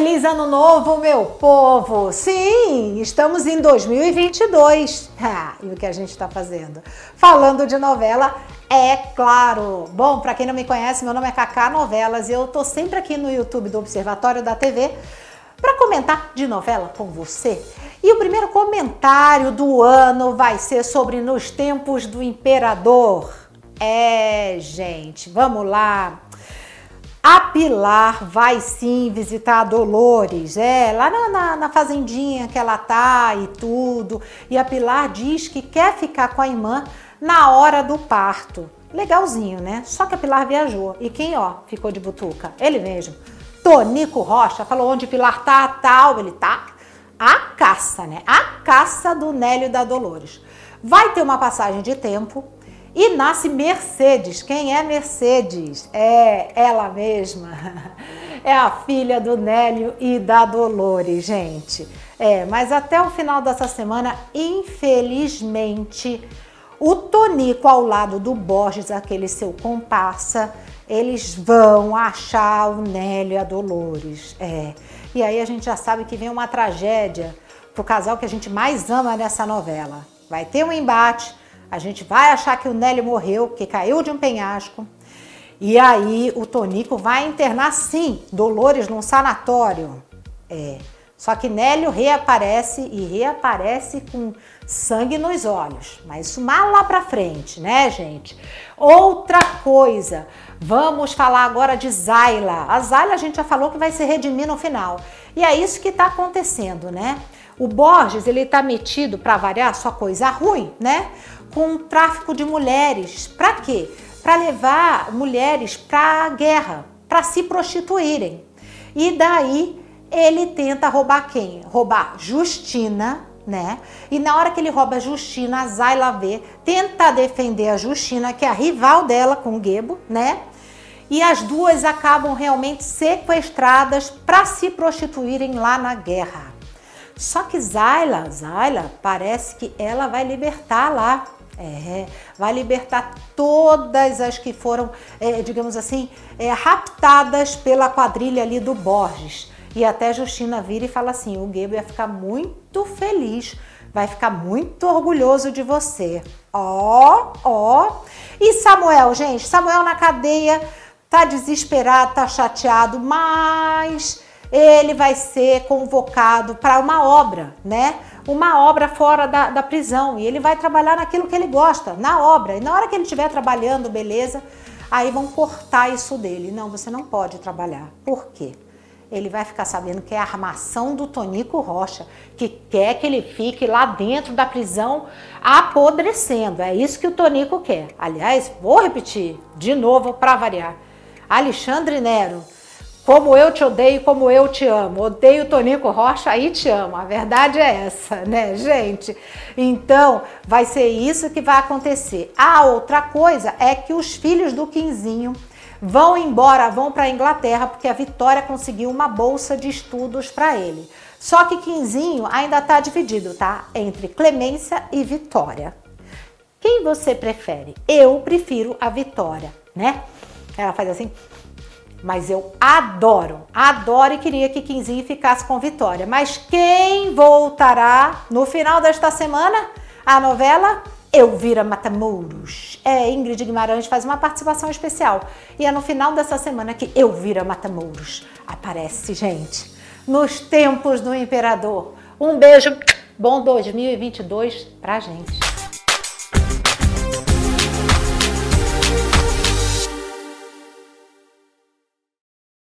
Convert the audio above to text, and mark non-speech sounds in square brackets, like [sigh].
Feliz Ano Novo, meu povo! Sim, estamos em 2022. Ah, [laughs] e o que a gente está fazendo? Falando de novela, é claro. Bom, para quem não me conhece, meu nome é Cacá Novelas e eu tô sempre aqui no YouTube do Observatório da TV para comentar de novela com você. E o primeiro comentário do ano vai ser sobre Nos Tempos do Imperador. É, gente, vamos lá. A Pilar vai sim visitar a Dolores, é, lá na, na, na, fazendinha que ela tá e tudo. E a Pilar diz que quer ficar com a irmã na hora do parto. Legalzinho, né? Só que a Pilar viajou. E quem, ó, ficou de butuca? Ele mesmo. Tonico Rocha falou onde Pilar tá, tal. Ele tá a caça, né? A caça do Nélio da Dolores. Vai ter uma passagem de tempo e nasce Mercedes. Quem é Mercedes? É ela mesma. [laughs] É a filha do Nélio e da Dolores, gente. É, mas até o final dessa semana, infelizmente, o Tonico ao lado do Borges, aquele seu comparsa, eles vão achar o Nélio e a Dolores. É. E aí a gente já sabe que vem uma tragédia pro casal que a gente mais ama nessa novela. Vai ter um embate, a gente vai achar que o Nélio morreu, que caiu de um penhasco. E aí o Tonico vai internar sim Dolores num sanatório. É. Só que Nélio reaparece e reaparece com sangue nos olhos. Mas isso mal lá pra frente, né, gente? Outra coisa, vamos falar agora de Zayla. A Zayla a gente já falou que vai se redimir no final. E é isso que tá acontecendo, né? O Borges, ele tá metido, para variar, só coisa ruim, né? Com o tráfico de mulheres. Para quê? Para levar mulheres para a guerra, para se prostituírem. E daí ele tenta roubar quem? Roubar Justina, né? E na hora que ele rouba Justina, a Zayla vê, tenta defender a Justina, que é a rival dela com o Gebo, né? E as duas acabam realmente sequestradas para se prostituírem lá na guerra. Só que Zayla, Zayla, parece que ela vai libertar lá é, vai libertar todas as que foram, é, digamos assim, é, raptadas pela quadrilha ali do Borges. E até Justina vira e fala assim: o Gebo ia ficar muito feliz, vai ficar muito orgulhoso de você. Ó, ó. E Samuel, gente, Samuel na cadeia, tá desesperado, tá chateado, mas ele vai ser convocado para uma obra, né? Uma obra fora da, da prisão e ele vai trabalhar naquilo que ele gosta, na obra. E na hora que ele estiver trabalhando, beleza, aí vão cortar isso dele. Não, você não pode trabalhar. Por quê? Ele vai ficar sabendo que é a armação do Tonico Rocha, que quer que ele fique lá dentro da prisão apodrecendo. É isso que o Tonico quer. Aliás, vou repetir de novo para variar. Alexandre Nero como eu te odeio, como eu te amo. Odeio Tonico Rocha e te amo. A verdade é essa, né, gente? Então, vai ser isso que vai acontecer. A outra coisa é que os filhos do Quinzinho vão embora, vão para a Inglaterra, porque a Vitória conseguiu uma bolsa de estudos para ele. Só que Quinzinho ainda está dividido, tá? Entre Clemência e Vitória. Quem você prefere? Eu prefiro a Vitória, né? Ela faz assim, mas eu adoro, adoro e queria que Quinzinho ficasse com Vitória. Mas quem voltará no final desta semana? A novela Elvira Matamoros. É, Ingrid Guimarães faz uma participação especial. E é no final dessa semana que Elvira Matamoros aparece, gente. Nos tempos do imperador. Um beijo, bom 2022 pra gente.